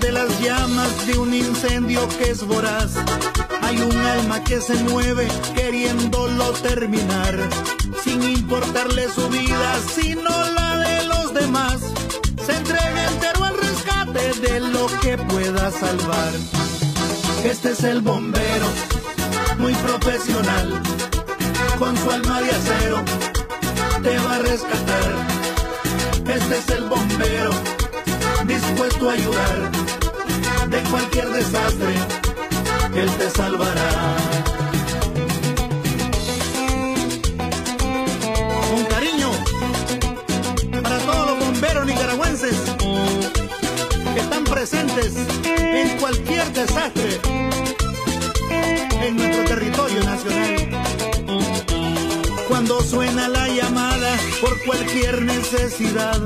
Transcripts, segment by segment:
De las llamas de un incendio que es voraz, hay un alma que se mueve queriéndolo terminar, sin importarle su vida, sino la de los demás. Se entrega entero al rescate de lo que pueda salvar. Este es el bombero, muy profesional, con su alma de acero, te va a rescatar. Este es el bombero, dispuesto a ayudar, de cualquier desastre, él te salvará. Con cariño, para todos los bomberos nicaragüenses que están presentes en cualquier desastre en nuestro territorio nacional. Cuando suena la llamada por cualquier necesidad,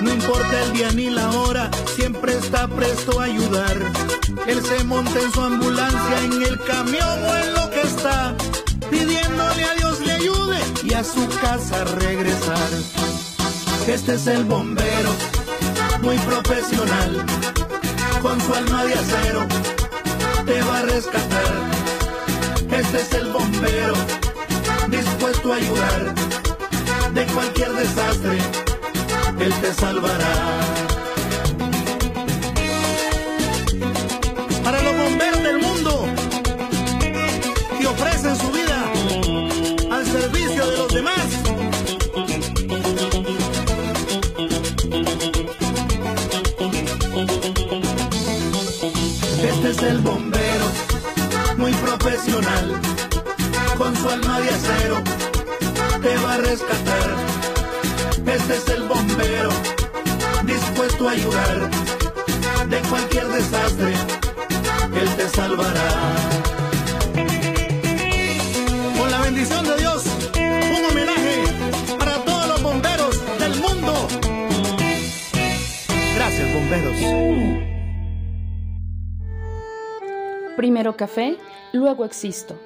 no importa el día ni la hora, siempre está presto a ayudar. Él se monta en su ambulancia, en el camión o en lo que está, pidiéndole a Dios le ayude y a su casa regresar. Este es el bombero, muy profesional, con su alma de acero, te va a rescatar. Este es el bombero, dispuesto a ayudar, de cualquier desastre, él te salvará. Para los bomberos del mundo, que ofrecen su vida al servicio de los demás. Este es el bombero, muy profesional, su alma de acero, te va a rescatar. Este es el bombero, dispuesto a ayudar, de cualquier desastre, él te salvará. Con la bendición de Dios, un homenaje para todos los bomberos del mundo. Gracias, bomberos. Primero café, luego existo.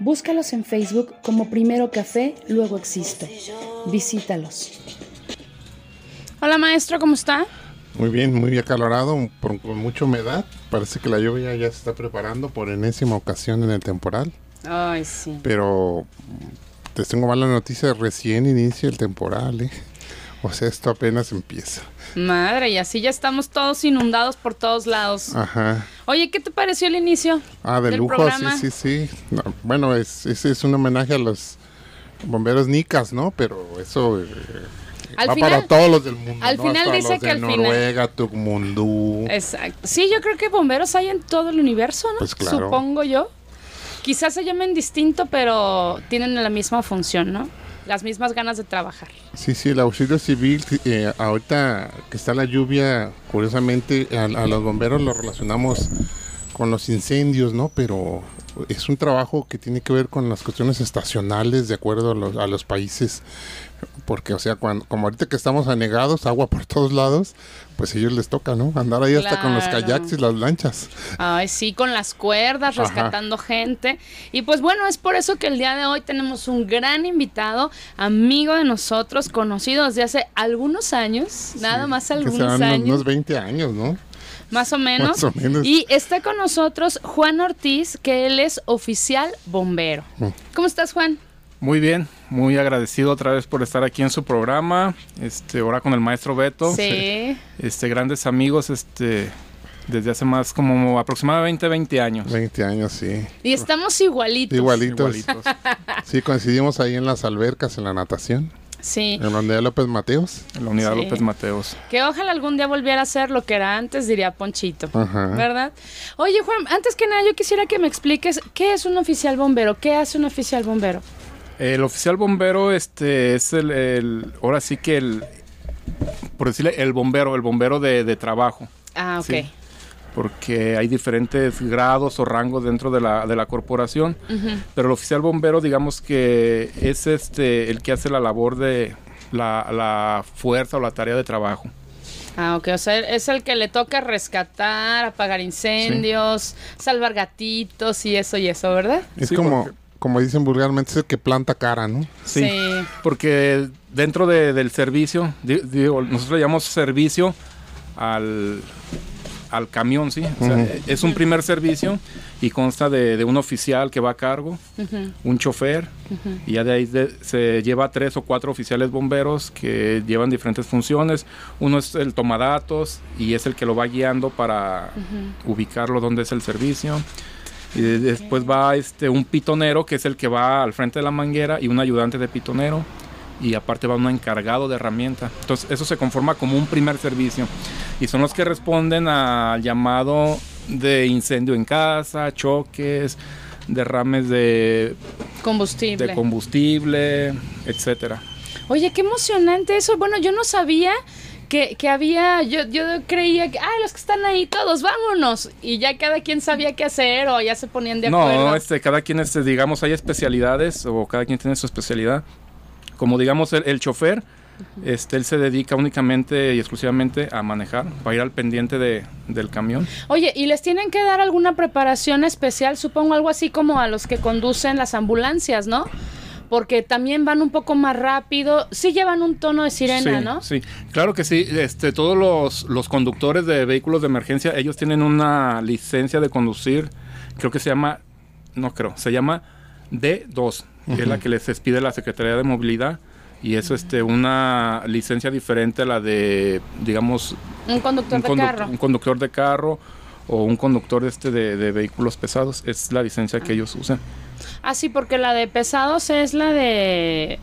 Búscalos en Facebook como Primero Café, luego Existo. Visítalos. Hola maestro, ¿cómo está? Muy bien, muy acalorado, por- con mucha humedad. Parece que la lluvia ya se está preparando por enésima ocasión en el temporal. Ay, sí. Pero mm, te tengo mala noticia, recién inicia el temporal, ¿eh? O sea, esto apenas empieza. Madre, y así ya estamos todos inundados por todos lados. Ajá. Oye, ¿qué te pareció el inicio? Ah, de del lujo, programa? sí, sí, sí. No, bueno, es, ese es un homenaje a los bomberos nicas, ¿no? Pero eso eh, Al va final- para todos los del mundo. al ¿no? final Hasta dice los que de al final- Noruega, Tucumundú. Exacto. Sí, yo creo que bomberos hay en todo el universo, ¿no? Pues claro. Supongo yo. Quizás se llamen distinto, pero tienen la misma función, ¿no? Las mismas ganas de trabajar. Sí, sí, el auxilio civil, eh, ahorita que está la lluvia, curiosamente a, a los bomberos lo relacionamos con los incendios, ¿no? Pero es un trabajo que tiene que ver con las cuestiones estacionales de acuerdo a los, a los países. Porque, o sea, cuando, como ahorita que estamos anegados, agua por todos lados, pues a ellos les toca, ¿no? Andar ahí hasta con los kayaks y las lanchas. Ay, sí, con las cuerdas, Ajá. rescatando gente. Y pues bueno, es por eso que el día de hoy tenemos un gran invitado, amigo de nosotros, conocido desde hace algunos años, nada más Que algunos serán unos- años. unos 20 años, ¿no? Más o menos. Más o menos. Y está con nosotros Juan Ortiz, que él es oficial bombero. Mm. ¿Cómo estás, Juan? Muy bien, muy agradecido otra vez por estar aquí en su programa. Este, ahora con el maestro Beto. Sí. Este, grandes amigos, este, desde hace más como aproximadamente 20 años. 20 años, sí. Y estamos igualitos. Igualitos. Igualitos. Sí, coincidimos ahí en las albercas, en la natación, Sí. en la unidad López Mateos. En la unidad Sí. López Mateos. Que ojalá algún día volviera a ser lo que era antes, diría Ponchito. Ajá. ¿Verdad? Oye, Juan, antes que nada, yo quisiera que me expliques qué es un oficial bombero, qué hace un oficial bombero. El oficial bombero, este, es el, el- ahora sí que el, por decirle, el bombero, el bombero de, de trabajo. Ah, ok. Sí. Porque hay diferentes grados o rangos dentro de la, de la corporación, pero el oficial bombero digamos que es este el que hace la labor de la, la fuerza o la tarea de trabajo. Ah, ok. O sea, es el que le toca rescatar, apagar incendios, salvar gatitos y eso y eso, ¿verdad? Es Sí, como, porque- como dicen vulgarmente, es el que planta cara, ¿no? Sí, porque dentro de- del servicio, digo, nosotros le llamamos servicio al, al camión, ¿sí? O sea, Ujú. Es un primer servicio y consta de, de un oficial que va a cargo, un chofer, y ya de ahí de- se lleva tres o cuatro oficiales bomberos que llevan diferentes funciones. Uno es el tomadatos y es el que lo va guiando para ubicarlo donde es el servicio. Y de- después va este un pitonero que es el que va al frente de la manguera y un ayudante de pitonero y aparte va un encargado de herramienta. Entonces eso se conforma como un primer servicio y son los que responden al llamado de incendio en casa, choques, derrames de, Combustible. de combustible, etcétera. Oye, qué emocionante eso. Bueno, yo no sabía que, que había, yo, yo creía que, ah, los que están ahí todos, vámonos. Y ya cada quien sabía qué hacer o ya se ponían de acuerdo. No, este, cada quien, este, digamos, hay especialidades o cada quien tiene su especialidad. Como digamos el, el chofer, este, él se dedica únicamente y exclusivamente a manejar, para ir al pendiente de, del camión. Oye, ¿y les tienen que dar alguna preparación especial? Supongo algo así como a los que conducen las ambulancias, ¿no? Porque también van un poco más rápido. Sí llevan un tono de sirena, sí, ¿no? Sí, claro que sí. Este, todos los, los conductores de vehículos de emergencia, ellos tienen una licencia de conducir, creo que se llama, no creo, se llama D2, que es la que les expide la Secretaría de Movilidad. Y es este, una licencia diferente a la de, digamos, Un conductor un, de carro. un conductor de carro o un conductor este de, de vehículos pesados. Es la licencia que ellos usan. Ah, sí, porque la de pesados es la de...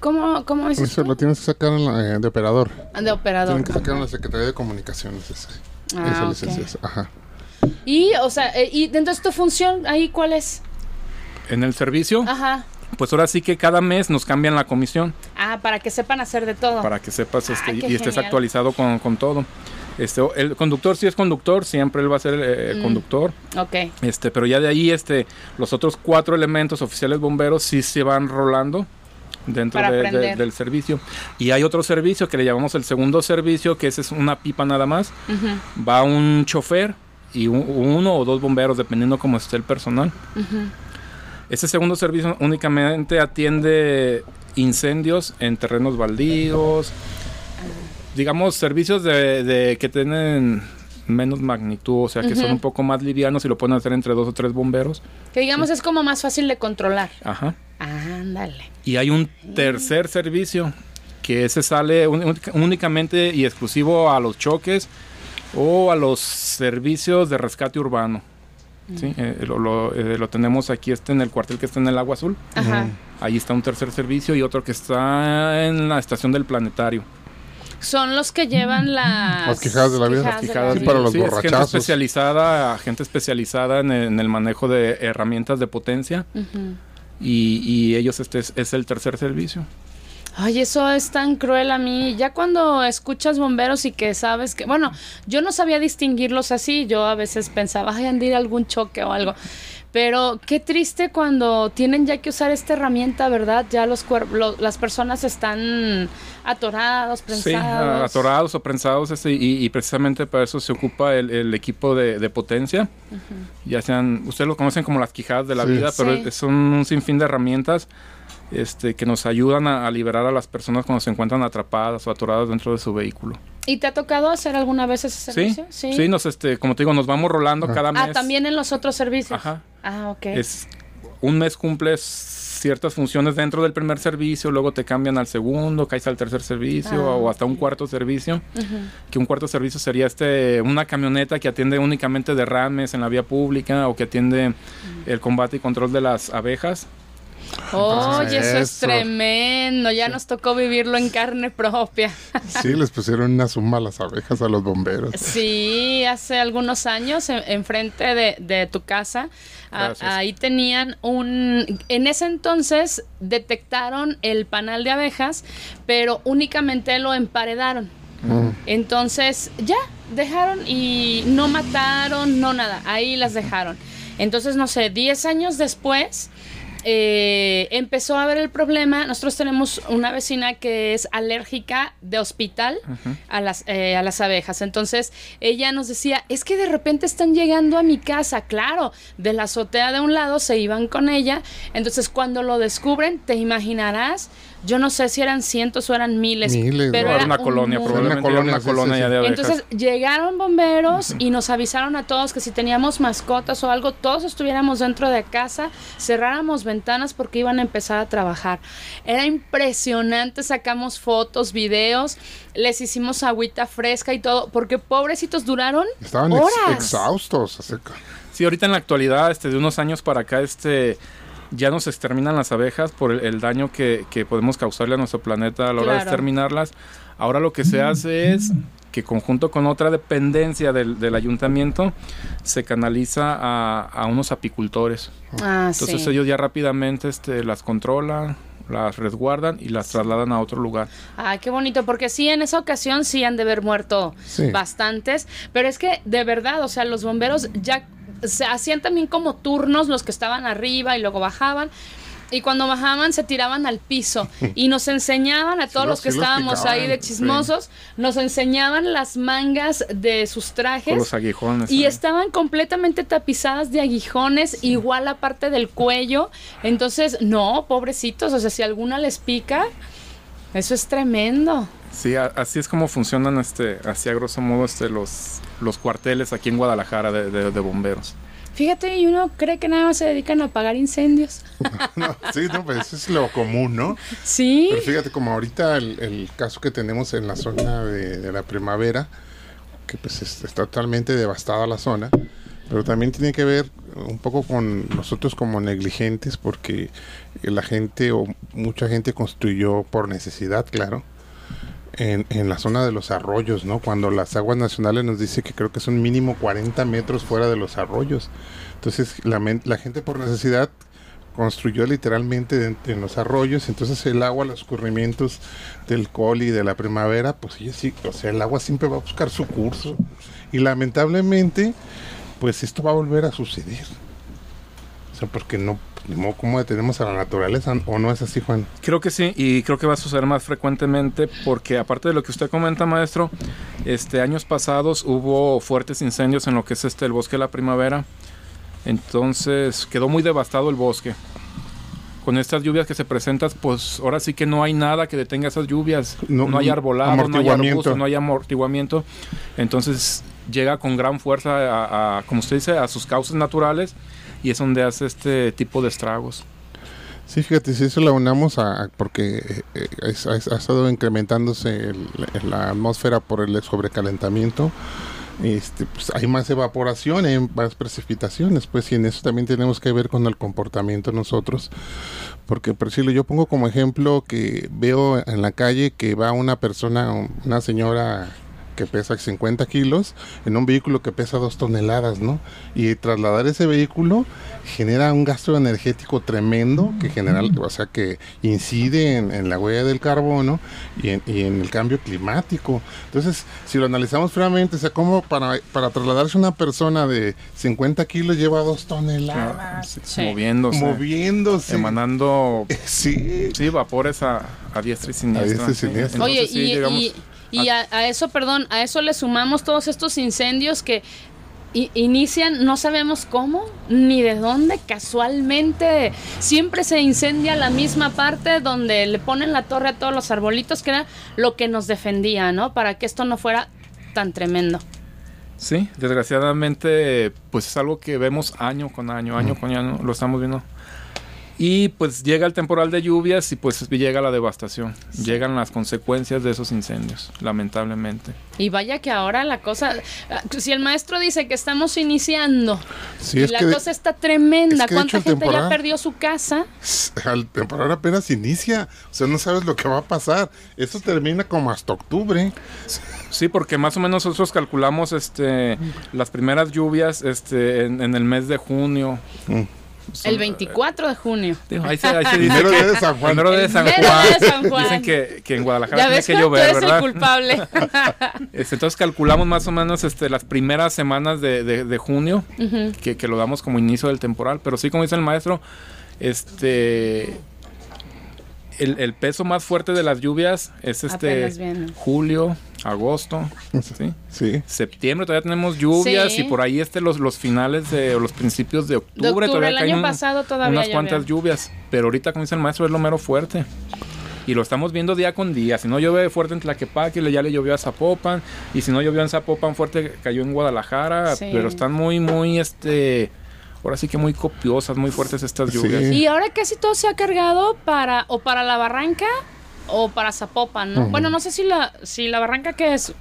¿Cómo, cómo dices Eso tú? lo tienes que sacar en la- eh, de operador. De operador. Tienen que sacar en la Secretaría de Comunicaciones. ese- Ah, esa ok. licencia. esa, Ajá. Y, o sea, eh, y entonces tu función ahí, ¿cuál es? En el servicio, Ajá. pues ahora sí que cada mes nos cambian la comisión. Ah, para que sepan hacer de todo. para que sepas este, Ay, y estés actualizado con, con todo. Este, el conductor sí es conductor, siempre él va a ser eh, Mm. conductor. Ok. Este, pero ya de ahí este, los otros cuatro elementos oficiales bomberos sí se van rolando dentro de- de- del servicio. Y hay otro servicio que le llamamos el segundo servicio, que ese es una pipa nada más. Va un chofer y un- uno o dos bomberos, dependiendo cómo esté el personal. ujú. Ese segundo servicio únicamente atiende incendios en terrenos baldíos, digamos servicios de, de que tienen menos magnitud, o sea que son un poco más livianos y lo pueden hacer entre dos o tres bomberos. Que digamos es como más fácil de controlar. Ajá. Ándale. Y hay un tercer servicio que ese sale ún- únicamente y exclusivo a los choques o a los servicios de rescate urbano. Sí, Eh, lo, lo- eh, lo tenemos aquí este en el cuartel que está en el Agua Azul. Ajá. Ahí está un tercer servicio y otro que está en la estación del planetario. Son los que llevan las... Las quijadas de la vida. quijadas Las de Quijadas la Sí, para vida. los Sí, es gente borrachazos. especializada, gente especializada en, en el manejo de herramientas de potencia y, y ellos este es, es el tercer servicio. Ay, eso es tan cruel a mí. Ya cuando escuchas bomberos y que sabes que, bueno, yo no sabía distinguirlos así. Yo a veces pensaba, ay, han de ir a algún choque o algo. Pero qué triste cuando tienen ya que usar esta herramienta, ¿verdad? Ya los cuer- lo- las personas están atorados, Sí, prensados. atorados o prensados este, y, y precisamente para eso se ocupa el, el equipo de, de potencia. Ya sean, ustedes lo conocen como las quijadas de la Sí. vida, pero Sí. son un sinfín de herramientas este, que nos ayudan a, a liberar a las personas cuando se encuentran atrapadas o atoradas dentro de su vehículo. ¿Y te ha tocado hacer alguna vez ese Sí, servicio? sí, nos, este, como te digo, nos vamos rolando cada mes. Ah, también en los otros servicios. Ajá. Ah, ok. Es, un mes cumples ciertas funciones dentro del primer servicio, luego te cambian al segundo, caes al tercer servicio Ah, o hasta un cuarto servicio. Que un cuarto servicio sería este una camioneta que atiende únicamente derrames en la vía pública o que atiende el combate y control de las abejas. Oye, eso es tremendo. Ya nos tocó vivirlo en carne propia. Sí, les pusieron una suma a las abejas a los bomberos. Sí, hace algunos años, en- enfrente de, de tu casa, a- ahí tenían un... En ese entonces detectaron el panal de abejas, pero únicamente lo emparedaron. Mm. Entonces, ya, dejaron y no mataron, no nada, ahí las dejaron. Entonces, no sé, 10 años después eh, empezó a haber el problema. Nosotros tenemos una vecina que es alérgica de hospital a, las, eh, a las abejas. Entonces, ella nos decía, es que de repente están llegando a mi casa. Claro, de la azotea de un lado se iban con ella. Entonces, cuando lo descubren, te imaginarás. Yo no sé si eran cientos o eran miles, Miles, pero ¿no? era una un colonia, Una colonia, una colonia sí, ya sí. de abejas. Entonces llegaron bomberos y nos avisaron a todos que si teníamos mascotas o algo, todos estuviéramos dentro de casa, cerráramos ventanas porque iban a empezar a trabajar. Era impresionante, sacamos fotos, videos, les hicimos agüita fresca y todo, porque pobrecitos duraron Estaban ex- horas. exhaustos. así que- Sí, ahorita en la actualidad, este, de unos años para acá, este, ya nos exterminan las abejas por el, el daño que, que podemos causarle a nuestro planeta a la hora de exterminarlas. Ahora lo que se hace es que conjunto con otra dependencia del, del ayuntamiento se canaliza a, a unos apicultores. Ah, Entonces sí. ellos ya rápidamente este, las controlan, las resguardan y las trasladan a otro lugar. Ay, qué bonito, porque sí, en esa ocasión sí han de haber muerto Sí. bastantes, pero es que de verdad, o sea, los bomberos ya se hacían también como turnos los que estaban arriba y luego bajaban. Y cuando bajaban se tiraban al piso y nos enseñaban a todos los- los que sí los estábamos picaban, ahí de sí. chismosos, nos enseñaban las mangas de sus Con trajes los aguijones. y ¿eh? estaban completamente tapizadas de aguijones, igual la parte del cuello. Entonces, no, pobrecitos, o sea, si alguna les pica, eso es tremendo. Sí, a- así es como funcionan, este, así a grosso modo, este, los, los cuarteles aquí en Guadalajara de, de- de bomberos. Fíjate, y uno cree que nada más se dedican a apagar incendios. No, sí, no, pues eso es lo común, ¿no? Sí. Pero fíjate, como ahorita el, el caso que tenemos en la zona de, de la primavera, que pues es- está totalmente devastada la zona, pero también tiene que ver un poco con nosotros como negligentes, porque la gente o mucha gente construyó por necesidad, claro, en, en la zona de los arroyos, ¿no? Cuando las aguas nacionales nos dice que creo que son mínimo 40 metros fuera de los arroyos. Entonces la, gente por necesidad construyó literalmente en los arroyos, entonces el agua, los escurrimientos del coli de la primavera, pues sí, o sea, el agua siempre va a buscar su curso. Y lamentablemente, pues esto va a volver a suceder. O sea, porque no, ¿cómo detenemos a la naturaleza? ¿O no es así, Juan? Creo que sí, y creo que va a suceder más frecuentemente porque aparte de lo que usted comenta, maestro, este años pasados hubo fuertes incendios en lo que es este el bosque de la primavera. Entonces quedó muy devastado el bosque. Con estas lluvias que se presentan, pues ahora sí que no hay nada que detenga esas lluvias. No- No, hay arbolado, no hay amortiguamiento. arbustos, no hay amortiguamiento. Entonces llega con gran fuerza a, a, como usted dice, a sus causas naturales y es donde hace este tipo de estragos. Sí, fíjate, si eso lo unamos a, a- porque eh, es- ha estado incrementándose el- la atmósfera por el sobrecalentamiento, este, pues hay más evaporación, hay más precipitaciones, pues y en eso también tenemos que ver con el comportamiento nosotros, porque por decirlo, yo pongo como ejemplo que veo en la calle que va una persona, una señora que pesa 50 kilos en un vehículo que pesa 2 toneladas, ¿no? Y trasladar ese vehículo genera un gasto energético tremendo que genera, o sea, que incide en, en la huella del carbono y en, y en el cambio climático. Entonces, si lo analizamos fríamente, o sea, como para, para trasladarse una persona de 50 kilos lleva 2 toneladas, Sí. Moviéndose. moviéndose. emanando Sí, sí, vapores a, a diestra y siniestra. diestra y siniestra. Oye, Entonces, sí, y- y a, a eso, perdón, a eso le sumamos todos estos incendios que inician, no sabemos cómo, ni de dónde, casualmente siempre se incendia la misma parte donde le ponen la torre a todos los arbolitos, que era lo que nos defendía, ¿no? Para que esto no fuera tan tremendo. Sí, desgraciadamente, pues es algo que vemos año con año, año con año, lo estamos viendo y pues llega el temporal de lluvias y pues llega la devastación. Llegan las consecuencias de esos incendios, lamentablemente. Y vaya que ahora la cosa, si el maestro dice que estamos iniciando, y la cosa está tremenda, ¿cuánta gente ya perdió su casa? El temporal apenas inicia, o sea, no sabes lo que va a pasar. Eso termina como hasta octubre. Sí, porque más o menos nosotros calculamos este las primeras lluvias este en, el mes de junio. Mm. El 24 de junio. Ahí se, ahí se dice de San Juan. de San Juan. Dicen que, que, en Guadalajara tiene que llover, ¿verdad? el culpable. Este, entonces calculamos más o menos este, las primeras semanas de, de, junio, que, que, lo damos como inicio del temporal. Pero sí, como dice el maestro, este el, peso más fuerte de las lluvias es este julio, agosto, ¿sí? Septiembre todavía tenemos lluvias y por ahí este los, los finales de los principios de octubre, todavía el año pasado todavía unas cuantas lluvias, pero ahorita como dice el maestro es lo mero fuerte. Y lo estamos viendo día con día. Si no llueve fuerte en Tlaquepaque, ya le llovió a Zapopan. Y si no llovió en Zapopan fuerte, cayó en Guadalajara. Pero están muy, muy, este ahora sí que muy copiosas, muy fuertes estas lluvias. Y ahora casi todo se ha cargado para o para la barranca o para Zapopan, ¿no? Bueno, no sé si la si la barranca que es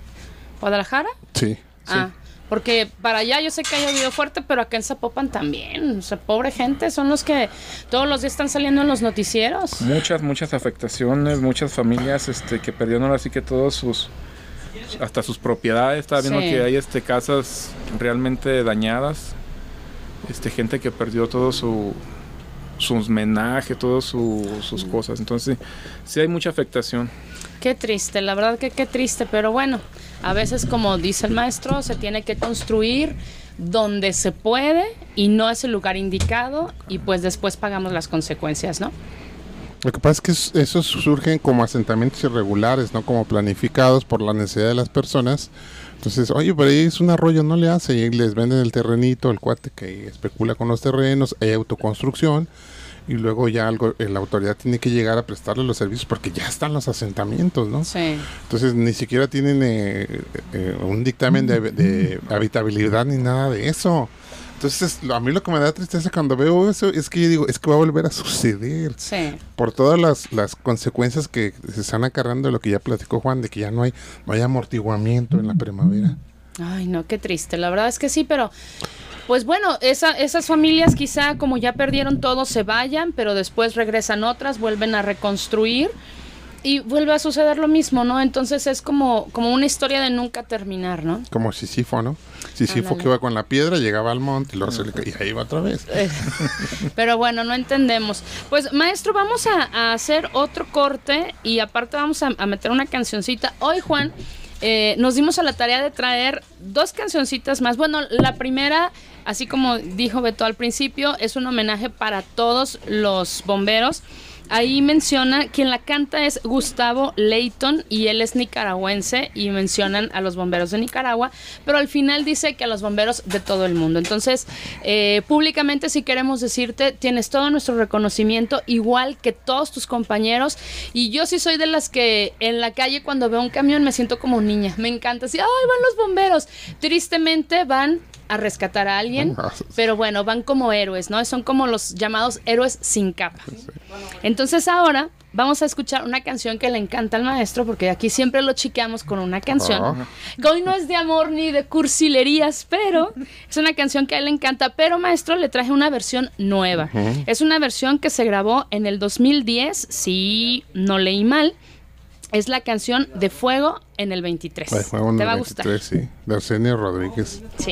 Guadalajara. Sí. Ah, porque para allá yo sé que ha llovido fuerte, pero acá en Zapopan también. O sea, pobre gente, son los que todos los días están saliendo en los noticieros. Muchas, muchas afectaciones, muchas familias este, que perdieron ahora sí que todos sus hasta sus propiedades. Estaba viendo que hay este casas realmente dañadas este, gente que perdió todo su, sus homenaje, todas sus cosas. Entonces, sí, hay mucha afectación. Qué triste, la verdad que qué triste, pero bueno, a veces como dice el maestro, se tiene que construir donde se puede y no es el lugar indicado y pues después pagamos las consecuencias, ¿no? Lo que pasa es que esos surgen como asentamientos irregulares, no como planificados por la necesidad de las personas entonces, oye, por ahí es un arroyo, no le hace, y les venden el terrenito, el cuate que especula con los terrenos, hay autoconstrucción, y luego ya algo, la autoridad tiene que llegar a prestarle los servicios porque ya están los asentamientos, ¿no? Sí. Entonces, ni siquiera tienen eh, eh, un dictamen de, de habitabilidad ni nada de eso. Entonces, a mí lo que me da tristeza cuando veo eso es que yo digo, es que va a volver a suceder. Sí. Por todas las, las consecuencias que se están acarrando de lo que ya platicó Juan, de que ya no hay, no hay amortiguamiento en la primavera. Ay, no, qué triste. La verdad es que sí, pero pues bueno, esa, esas familias quizá como ya perdieron todo se vayan, pero después regresan otras, vuelven a reconstruir y vuelve a suceder lo mismo, ¿no? Entonces es como, como una historia de nunca terminar, ¿no? Como Sisifo, ¿no? Sisifo que iba con la piedra, llegaba al monte y luego se le caía, y ahí iba otra vez. Eh, pero bueno, no entendemos. Pues maestro, vamos a, hacer otro corte y aparte vamos a, meter una cancioncita. Hoy, Juan, eh, nos dimos a la tarea de traer dos cancioncitas más. Bueno, la primera, así como dijo Beto al principio, es un homenaje para todos los bomberos ahí menciona, quien la canta es Gustavo Leighton y él es nicaragüense y mencionan a los bomberos de Nicaragua, pero al final dice que a los bomberos de todo el mundo. Entonces, eh, públicamente si queremos decirte, tienes todo nuestro reconocimiento, igual que todos tus compañeros, y yo sí soy de las que en la calle cuando veo un camión me siento como niña, me encanta, así, ay, van los bomberos. Tristemente van a rescatar a alguien, pero bueno, van como héroes, ¿no? Son como los llamados héroes sin capa. Entonces ahora vamos a escuchar una canción que le encanta al maestro, porque aquí siempre lo chiqueamos con una canción. Que hoy no es de amor ni de cursilerías, pero es una canción que a él le encanta. Pero maestro, le traje una versión nueva. Es una versión que se grabó en el 2010, si no leí mal es la canción de Fuego en el 23. Te va a gustar. Sí, de Arsenio Rodríguez. Sí.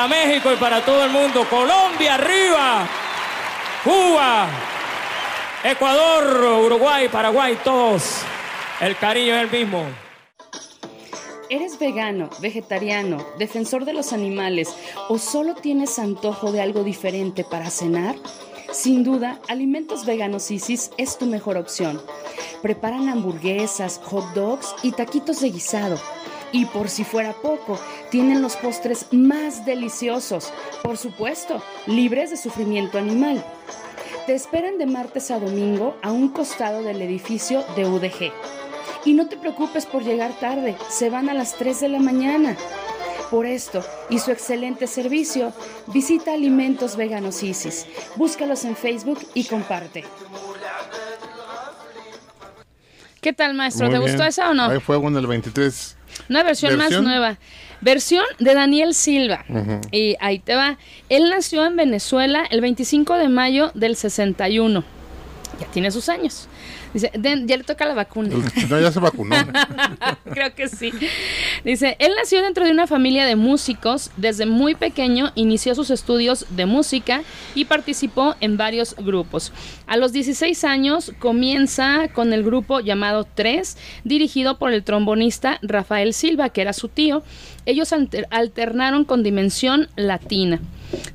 Para México y para todo el mundo. Colombia arriba. Cuba. Ecuador, Uruguay, Paraguay, todos. El cariño es el mismo. ¿Eres vegano, vegetariano, defensor de los animales o solo tienes antojo de algo diferente para cenar? Sin duda, Alimentos Veganos Isis es tu mejor opción. Preparan hamburguesas, hot dogs y taquitos de guisado. Y por si fuera poco, tienen los postres más deliciosos, por supuesto, libres de sufrimiento animal. Te esperan de martes a domingo a un costado del edificio de UDG. Y no te preocupes por llegar tarde, se van a las 3 de la mañana. Por esto y su excelente servicio, visita Alimentos Veganos Isis. Búscalos en Facebook y comparte. ¿Qué tal, maestro? Muy ¿Te bien. gustó esa o no? Hay fuego en el 23. Una versión, ¿Versión? más nueva. Versión de Daniel Silva. Y ahí te va. Él nació en Venezuela el 25 de mayo del 61. Ya tiene sus años. Dice, "Den- ya le toca la vacuna. No, ya se vacunó. Creo que sí. Dice, él nació dentro de una familia de músicos. Desde muy pequeño inició sus estudios de música y participó en varios grupos. A los 16 años comienza con el grupo llamado Tres, dirigido por el trombonista Rafael Silva, que era su tío. Ellos alter- alternaron con Dimensión Latina.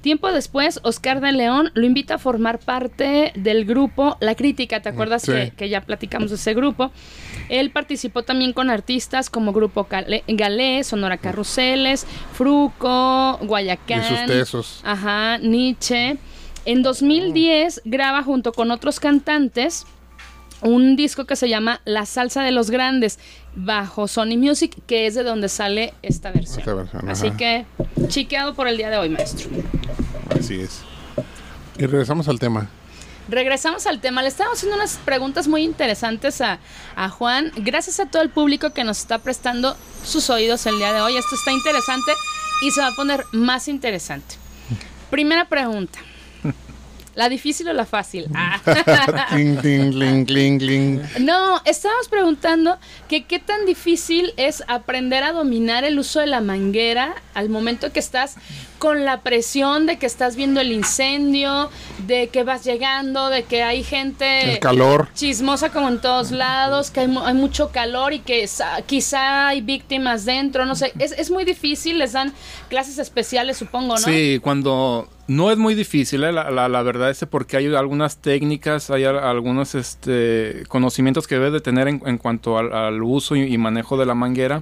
Tiempo después, Oscar de León lo invita a formar parte del grupo La Crítica. ¿Te acuerdas Sí. que, que ya platicamos de ese grupo? Él participó también con artistas como Grupo Cale- Galé, Sonora Carruseles, Fruco, Guayacán. Y sus tesos. Ajá, Nietzsche. En 2010 graba junto con otros cantantes un disco que se llama La Salsa de los Grandes bajo Sony Music, que es de donde sale esta versión. Esta versión, Así ajá. que chiqueado por el día de hoy, maestro. Así es. Y regresamos al tema. Regresamos al tema. Le estamos haciendo unas preguntas muy interesantes a, a Juan. Gracias a todo el público que nos está prestando sus oídos el día de hoy. Esto está interesante y se va a poner más interesante. Primera pregunta. ¿La difícil o la fácil? Ah. Ting, ting, cling, cling, cling. No, estábamos preguntando que qué tan difícil es aprender a dominar el uso de la manguera al momento que estás con la presión de que estás viendo el incendio, de que vas llegando, de que hay gente El calor. chismosa como en todos lados, que hay, mu- hay mucho calor y que quizá hay víctimas dentro, no sé, es, es muy difícil, les dan clases especiales supongo, ¿no? Sí, cuando no es muy difícil, ¿eh? la, la- la verdad es porque hay algunas técnicas, hay al- algunos este, conocimientos que debes de tener en, en cuanto al, al uso y, y manejo de la manguera.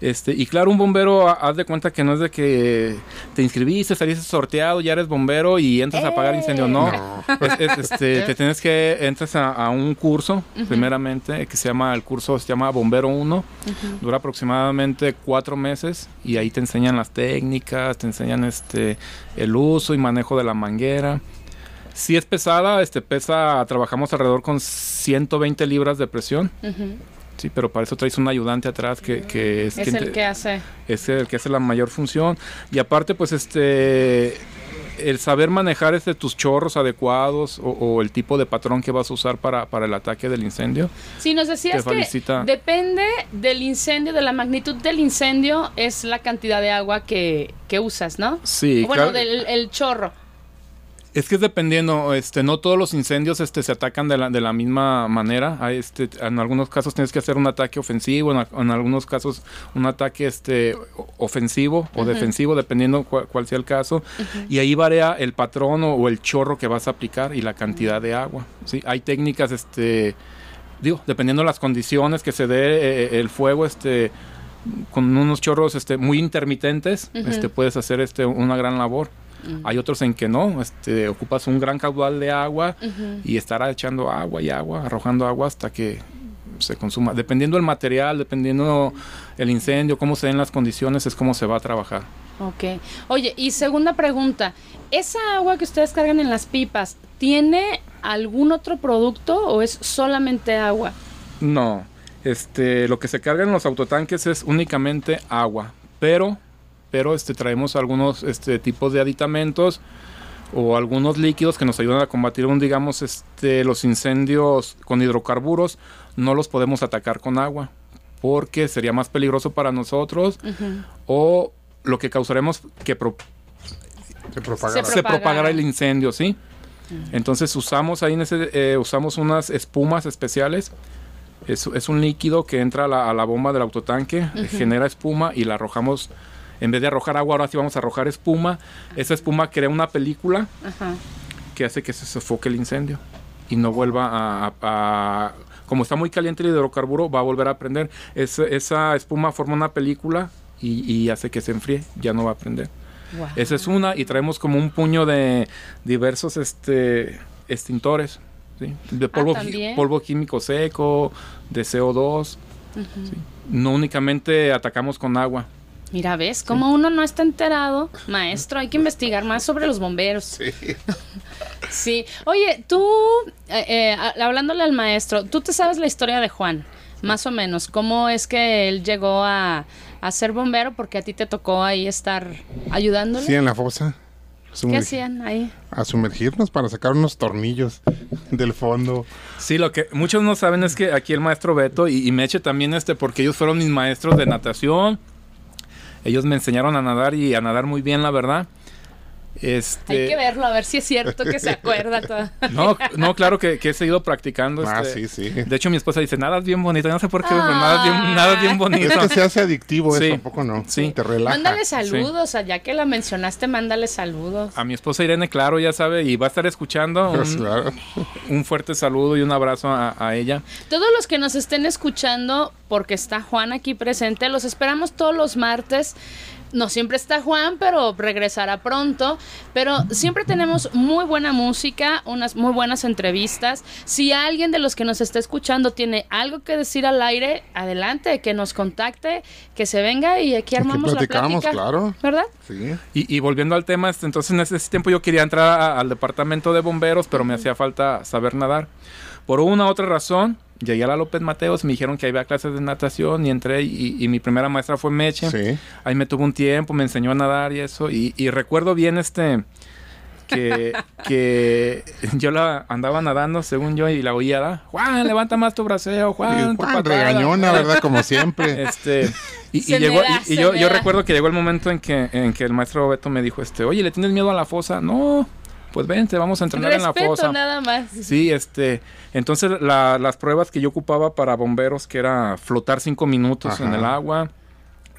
este, y claro, un bombero, ha- haz de cuenta que no es de que te inscribiste, saliste sorteado, ya eres bombero y entras a apagar incendio, no. Es- es, este, te tienes que, entras a, a un curso, primeramente, que se llama, el curso se llama Bombero 1, dura aproximadamente cuatro meses y ahí te enseñan las técnicas, te enseñan este el uso y manejo de la manguera. Si es pesada, este pesa, trabajamos alrededor con 120 libras de presión. Sí, pero para eso traes un ayudante atrás que, que es, Es quien el te- que hace. es el que hace la mayor función. Y aparte, pues este el saber manejar este, tus chorros adecuados o, o el tipo de patrón que vas a usar para, para el ataque del incendio. Sí, nos decías que felicita. depende del incendio, de la magnitud del incendio, es la cantidad de agua que, que usas, ¿no? Sí, O bueno, del el chorro. Es que es dependiendo, este, no todos los incendios este, se atacan de la, de la misma manera. Hay, este, en algunos casos tienes que hacer un ataque ofensivo, en, a- en algunos casos un ataque este, o- ofensivo o defensivo, dependiendo cuál, cuál sea el caso. Y ahí varía el patrón o, o el chorro que vas a aplicar y la cantidad de agua. ¿sí? Hay técnicas, este, digo, dependiendo de las condiciones que se dé eh, el fuego, este, con unos chorros este, muy intermitentes, este, puedes hacer este, una gran labor. Hay otros en que no, este, ocupas un gran caudal de agua y estará echando agua y agua, arrojando agua hasta que se consuma. Dependiendo del material, dependiendo el incendio, cómo se den las condiciones, es cómo se va a trabajar. Ok. Oye, y segunda pregunta. ¿Esa agua que ustedes cargan en las pipas tiene algún otro producto o es solamente agua? No, este, lo que se carga en los autotanques es únicamente agua, pero, pero este, traemos algunos este, tipos de aditamentos o algunos líquidos que nos ayudan a combatir, un, digamos, este, los incendios con hidrocarburos. No los podemos atacar con agua porque sería más peligroso para nosotros o lo que causaremos que pro- Se propagará el incendio, ¿sí? Entonces usamos ahí en ese, eh, usamos unas espumas especiales. Es, es un líquido que entra a la, a la bomba del autotanque, genera espuma y la arrojamos. En vez de arrojar agua, ahora sí vamos a arrojar espuma. Esa espuma crea una película Ajá. que hace que se sofoque el incendio y no vuelva a, a- a- como está muy caliente el hidrocarburo, va a volver a prender. Es- esa espuma forma una película y, y hace que se enfríe, ya no va a prender. Esa es una y traemos como un puño de diversos este extintores, ¿sí? de polvo, ¿también? polvo químico seco, de CO2. ¿sí? No únicamente atacamos con agua. Mira, ¿ves? Como uno no está enterado, maestro, hay que investigar más sobre los bomberos. Sí. Oye, tú, eh, eh, hablándole al maestro, tú te sabes la historia de Juan, más o menos. ¿Cómo es que él llegó a, a ser bombero? Porque a ti te tocó ahí estar ayudándole. Sí, en la fosa. ¿Qué hacían ahí? A sumergirnos para sacar unos tornillos del fondo. Sí, lo que muchos no saben es que aquí el maestro Beto y, y Meche también, este, porque ellos fueron mis maestros de natación. Ellos me enseñaron a nadar y a nadar muy bien, la verdad. Este, Hay que verlo, a ver si es cierto que se acuerda. No, no, claro que, que he seguido practicando. Ah, este, sí, sí. De hecho, mi esposa dice, nada es bien bonito. No sé por qué, pero nada es bien, nada es bien Es bonito. que se hace adictivo Sí. eso, ¿a poco no? Sí. Te relaja. Mándale saludos, ya que la mencionaste, mándale saludos. A mi esposa Irene, claro, ya sabe, y va a estar escuchando. Pues, Un, claro. un fuerte saludo y un abrazo a, a ella. Todos los que nos estén escuchando, porque está Juan aquí presente, los esperamos todos los martes. No siempre está Juan, pero regresará pronto. Pero siempre tenemos muy buena música, unas muy buenas entrevistas. Si alguien de los que nos está escuchando tiene algo que decir al aire, adelante, que nos contacte, que se venga y aquí armamos la platicamos, plática. claro. ¿Verdad? Sí. Y, y volviendo al tema, este, entonces en ese tiempo yo quería entrar a- al departamento de bomberos, pero me hacía falta saber nadar. Por una u otra razón, llegué a la López Mateos, me dijeron que había clases de natación y entré y, y mi primera maestra fue Meche. Sí. Ahí me tuvo un tiempo, me enseñó a nadar y eso. Y, y recuerdo bien este que, que yo la andaba nadando, según yo, y la oía, ¿da? Juan, levanta más tu braceo, Juan, Y Juan, patada". regañona, ¿verdad? Como siempre. Este, y, llegó, da, y, yo, yo recuerdo que llegó el momento en que, en que el maestro Beto me dijo, este, oye, ¿le tienes miedo a la fosa? No, pues vente, vamos a entrenar en la fosa. nada más. Sí, este, entonces la- las pruebas que yo ocupaba para bomberos, que era flotar cinco minutos en el agua,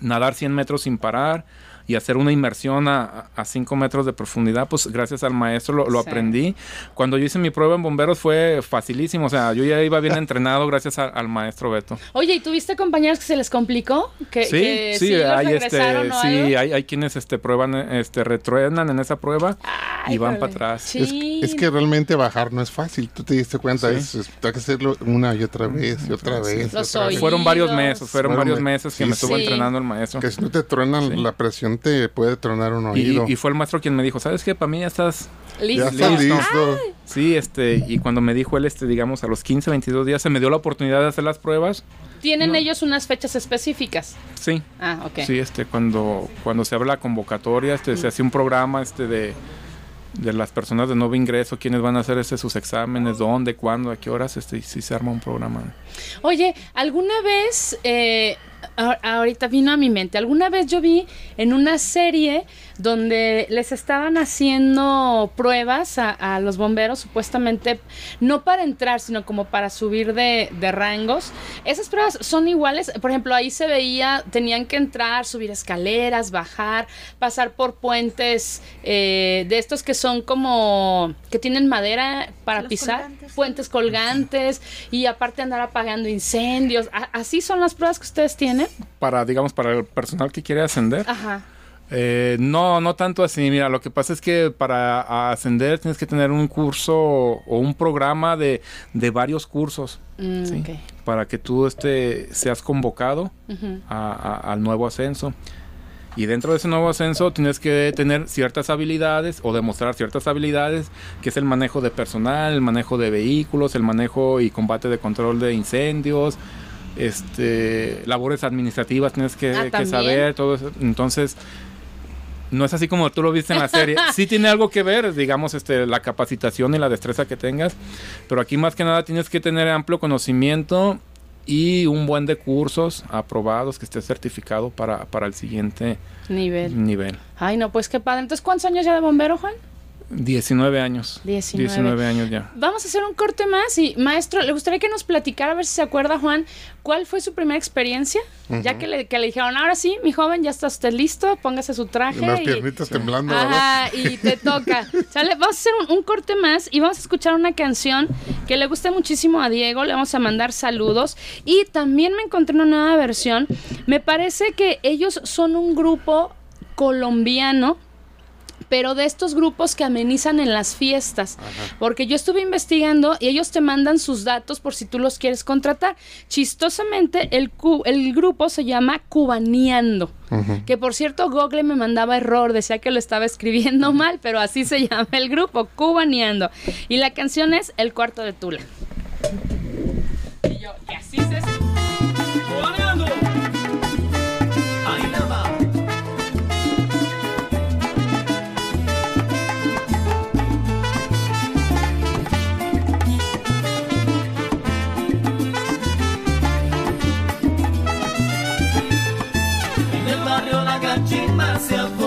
nadar 100 metros sin parar y hacer una inmersión a, a 5 metros de profundidad, pues gracias al maestro lo, lo Sí. aprendí. Cuando yo hice mi prueba en bomberos fue facilísimo, o sea, yo ya iba bien entrenado gracias a- al maestro Beto. Oye, ¿y tuviste compañeros que se les complicó? Que, Sí, que sí, los hay este, sí, hay, hay quienes este prueban, este, retruenan en esa prueba y Ay, van jole. para atrás. Es, Sí. es que realmente bajar no es fácil. Tú te diste cuenta, Sí. es, es- hay que hacerlo una y otra vez y otra vez. y Los otra vez. Fueron varios meses, fueron Fueron varios me- meses que sí, me estuvo sí. entrenando el maestro. Que si no te truenan, Sí. la presión puede tronar un Y, oído. y fue el maestro quien me dijo, ¿sabes qué? Para mí ya estás... Listo. ya está Listo. listo. Sí, este, y cuando me dijo él, este, digamos, a los 15, 22 días, se me dio la oportunidad de hacer las pruebas. ¿Tienen No. ellos unas fechas específicas? Sí, Ah, ok. sí, este, cuando, cuando se abre la convocatoria, este, se hace un programa, este, de, de las personas de nuevo ingreso, quiénes van a hacer este, sus exámenes, dónde, cuándo, a qué horas, este, y sí se arma un programa. Oye, ¿alguna vez eh, ahorita vino a mi mente. Alguna vez yo vi en una serie donde les estaban haciendo pruebas a, a los bomberos, supuestamente, no para entrar, sino como para subir de, de rangos. Esas pruebas son iguales. Por ejemplo, ahí se veía, tenían que entrar, subir escaleras, bajar, pasar por puentes eh, de estos que son como, que tienen madera para Los pisar, colgantes. puentes colgantes y aparte andar apagando incendios. A- ¿Así son las pruebas que ustedes tienen? Para, digamos, para el personal que quiere ascender. Ajá. Eh, no, no tanto así. Mira, lo que pasa es que para ascender tienes que tener un curso o un programa de, de varios cursos. Mm. Para que tú este, seas convocado a- a- al nuevo ascenso. Y dentro de ese nuevo ascenso tienes que tener ciertas habilidades o demostrar ciertas habilidades, que es el manejo de personal, el manejo de vehículos, el manejo y combate de control de incendios, este, labores administrativas tienes que, Ah, que saber, todo eso. Entonces, no es así como tú lo viste en la serie. Sí tiene algo que ver, digamos, este, la capacitación y la destreza que tengas, pero aquí más que nada tienes que tener amplio conocimiento y un buen de cursos aprobados que esté certificado para, para el siguiente Nivel. nivel. Ay, no, pues qué padre. Entonces, ¿cuántos años ya de bombero, Juan? 19 años. 19. 19 años ya. Vamos a hacer un corte más y, maestro, le gustaría que nos platicara, a ver si se acuerda, Juan, cuál fue su primera experiencia, ya que le, que le dijeron, ahora sí, mi joven, ya está usted listo, póngase su traje. Y las y- piernitas temblando, ¿verdad? Ajá, y te toca. ¿Sale? Vamos a hacer un, un corte más y vamos a escuchar una canción que le gusta muchísimo a Diego. Le vamos a mandar saludos. Y también me encontré una nueva versión. Me parece que ellos son un grupo colombiano pero de estos grupos que amenizan en las fiestas. Porque yo estuve investigando y ellos te mandan sus datos por si tú los quieres contratar. Chistosamente, el, cu- el grupo se llama Cubaneando. Que por cierto, Google me mandaba error, decía que lo estaba escribiendo mal, pero así se llama el grupo, Cubaneando. Y la canción es El cuarto de Tula. Y yo, y así se Cubaneando. El barrio La Cachimba se ha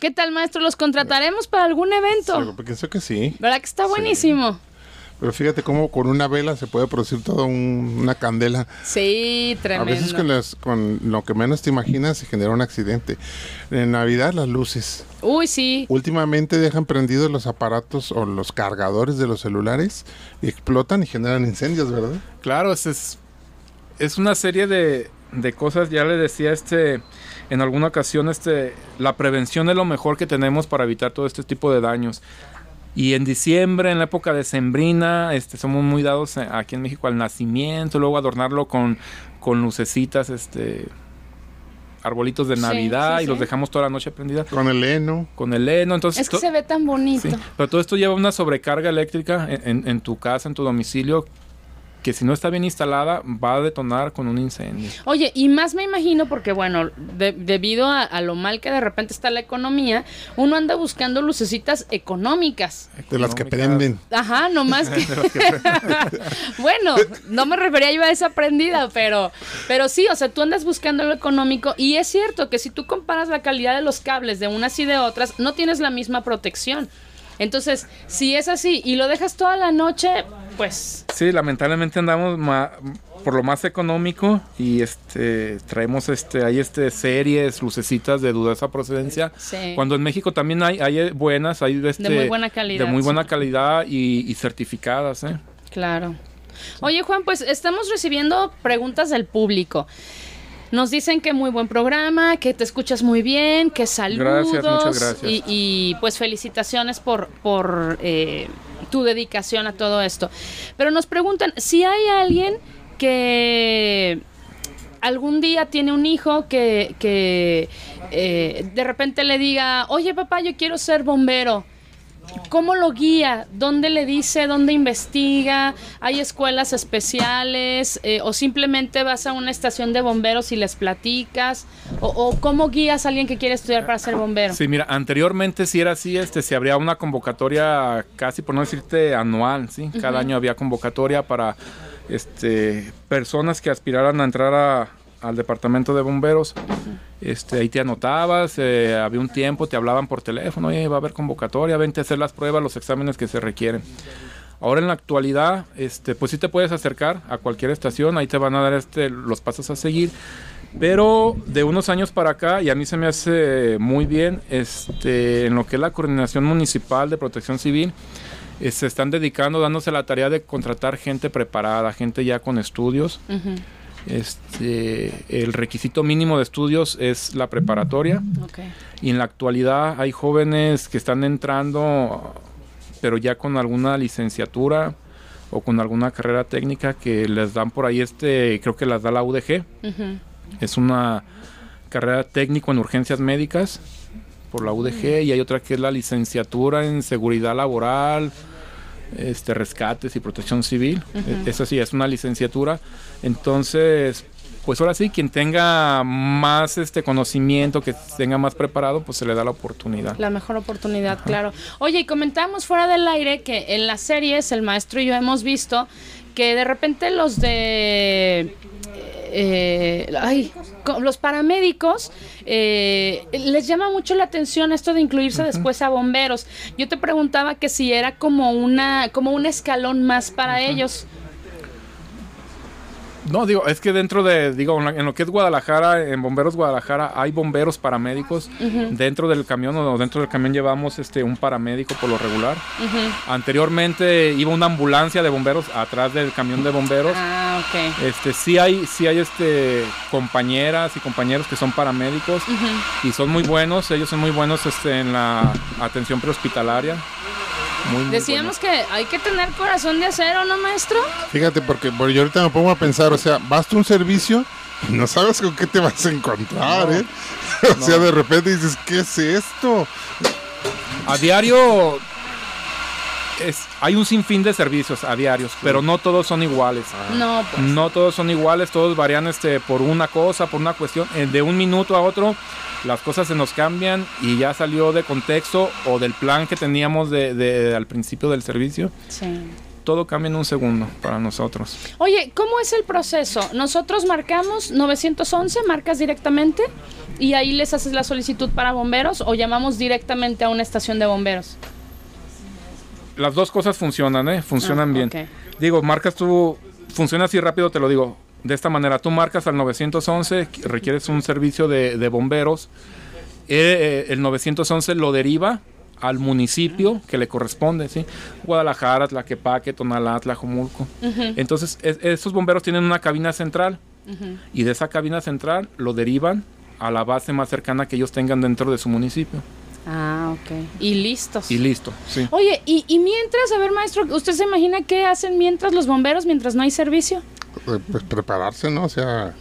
¿Qué tal, maestro? ¿Los contrataremos para algún evento? Pero pienso que sí. ¿Verdad que está buenísimo? Pero fíjate cómo con una vela se puede producir toda un- una candela. Sí, A tremendo. veces con, las, con lo que menos te imaginas se genera un accidente. En Navidad las luces. Uy, sí. Últimamente dejan prendidos los aparatos o los cargadores de los celulares y explotan y generan incendios, ¿verdad? Claro, es, es una serie de, de cosas, ya le decía este en alguna ocasión, este, la prevención es lo mejor que tenemos para evitar todo este tipo de daños. Y en diciembre, en la época de Sembrina, este, somos muy dados aquí en México al nacimiento, luego adornarlo con, con lucecitas, este, arbolitos de Sí, Navidad sí, y los dejamos toda la noche prendida Con el heno. con el heno. Entonces, Es que se ve tan bonito. Sí, pero todo esto lleva una sobrecarga eléctrica en, en- en tu casa, en tu domicilio, que si no está bien instalada va a detonar con un incendio. Oye, y más me imagino porque, bueno, de- debido a, a lo mal que de repente está la economía, uno anda buscando lucecitas económicas. De las que prenden. Ajá, nomás que... bueno, no me refería yo a esa prendida, pero, pero sí, o sea, tú andas buscando lo económico y es cierto que si tú comparas la calidad de los cables de unas y de otras, no tienes la misma protección. Entonces, si es así y lo dejas toda la noche, pues Sí, lamentablemente andamos por lo más económico y este traemos este hay este series lucecitas de dudosa procedencia Sí. cuando en México también hay hay buenas hay este, muy buena calidad, de muy buena sí. calidad y, y certificadas ¿eh? Claro. Oye, Juan, pues estamos recibiendo preguntas del público. Nos dicen que muy buen programa, que te escuchas muy bien, que saludos. Gracias, muchas gracias. Y, y, pues felicitaciones por, por eh, tu dedicación a todo esto. Pero nos preguntan si hay alguien que algún día tiene un hijo que, que eh, de repente le diga, oye papá, yo quiero ser bombero. ¿Cómo lo guía? ¿Dónde le dice? ¿Dónde investiga? ¿Hay escuelas especiales? Eh, ¿O simplemente vas a una estación de bomberos y les platicas? ¿O, o cómo guías a alguien que quiere estudiar para ser bombero? Sí, mira, anteriormente si era así, este, se habría una convocatoria casi, por no decirte anual, ¿sí? Cada año había convocatoria para este, personas que aspiraran a entrar a- al departamento de bomberos. Este, ahí te anotabas, eh, había un tiempo, te hablaban por teléfono, oye, va a haber convocatoria, vente a hacer las pruebas, los exámenes que se requieren. Ahora en la actualidad, este, pues sí te puedes acercar a cualquier estación, ahí te van a dar este, los pasos a seguir. Pero de unos años para acá, y a mí se me hace muy bien, este, en lo que es la coordinación municipal de protección civil, eh, se están dedicando, dándose la tarea de contratar gente preparada, gente ya con estudios. Ujú, Este, el requisito mínimo de estudios es la preparatoria. ok. Y en la actualidad hay jóvenes que están entrando, pero ya con alguna licenciatura o con alguna carrera técnica que les dan por ahí este, creo que las da la UDG. Es una carrera técnico en urgencias médicas por la UDG y hay otra que es la licenciatura en seguridad laboral, este rescates y protección civil. E- Esa sí es una licenciatura. Entonces, pues ahora sí quien tenga más este conocimiento, que tenga más preparado, pues se le da la oportunidad. La mejor oportunidad, claro. Oye, y comentamos fuera del aire que en las series el maestro y yo hemos visto que de repente los de eh, ay, los paramédicos eh, les llama mucho la atención esto de incluirse después a bomberos. Yo te preguntaba que si era como una como un escalón más para ellos. No, digo, es que dentro de, digo, en lo- que es Guadalajara, en Bomberos Guadalajara, hay bomberos paramédicos. Dentro del camión o dentro del camión llevamos este un paramédico por lo regular. Anteriormente iba una ambulancia de bomberos atrás del camión de bomberos. Ah, ok. Este, sí hay, sí hay este compañeras y compañeros que son paramédicos y son muy buenos, ellos son muy buenos este, en la atención prehospitalaria. Muy, muy Decíamos que hay que tener corazón de acero, ¿no, maestro? Fíjate, porque bueno, yo ahorita me pongo a pensar, o sea, basta un servicio no sabes con qué te vas a encontrar, ¿eh? O sea, de repente dices, ¿qué es esto? A diario es, hay un sinfín de servicios a diarios, pero no todos son iguales. No, pues. No todos son iguales, todos varían este, por una cosa, por una cuestión. Eh, De un minuto a otro las cosas se nos cambian y ya salió de contexto o del plan que teníamos de, de- al principio del servicio. Sí. Todo cambia en un segundo para nosotros. Oye, ¿cómo es el proceso? Nosotros marcamos 911, marcas directamente y ahí les haces la solicitud para bomberos o llamamos directamente a una estación de bomberos. Las dos cosas funcionan, ¿eh? Funcionan Ah, bien. Digo, marcas tú, funciona así rápido, te lo digo. De esta manera, tú marcas al 911, que requieres un servicio de, de bomberos. eh, eh, el 911 lo deriva al municipio que le corresponde, ¿sí? Guadalajara, Tlaquepaque, Tonalá, Tlajomulco. Entonces, es- esos bomberos tienen una cabina central y de esa cabina central lo derivan a la base más cercana que ellos tengan dentro de su municipio. Ah, ok. Y listos. Y listo, sí. Oye, y, y mientras, a ver, maestro, ¿usted se imagina qué hacen mientras los bomberos, mientras no hay servicio? Eh, Pues prepararse, ¿no? O sea,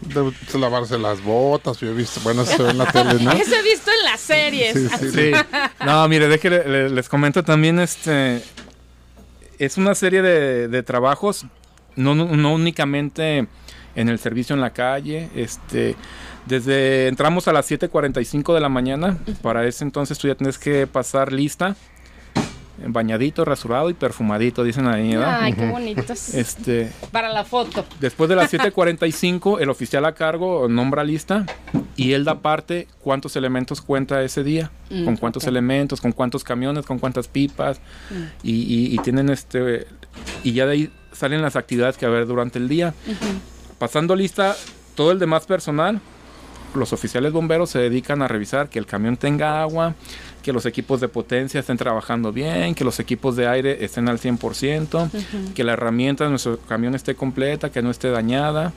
de- lavarse las botas, yo he visto, bueno, eso se ve en la tele, ¿no? Eso he visto en las series. Sí, sí. Sí. No, mire, le- les comento también, este, es una serie de, de trabajos, no, no, no únicamente en el servicio en la calle, este, desde entramos a las 7.45 de la mañana, para ese entonces tú ya tienes que pasar lista, bañadito, rasurado y perfumadito, dicen ahí, ¿verdad? Ay, qué bonitos. Este, Para la foto. Después de las 7:45, el oficial a cargo nombra lista y él da parte cuántos elementos cuenta ese día, Mm, con cuántos ok. elementos, con cuántos camiones, con cuántas pipas y, y- y tienen este y ya de ahí salen las actividades que va a haber durante el día. Pasando lista, todo el demás personal, los oficiales bomberos se dedican a revisar que el camión tenga agua, que los equipos de potencia estén trabajando bien, que los equipos de aire estén al 100%, que la herramienta de nuestro camión esté completa, que no esté dañada.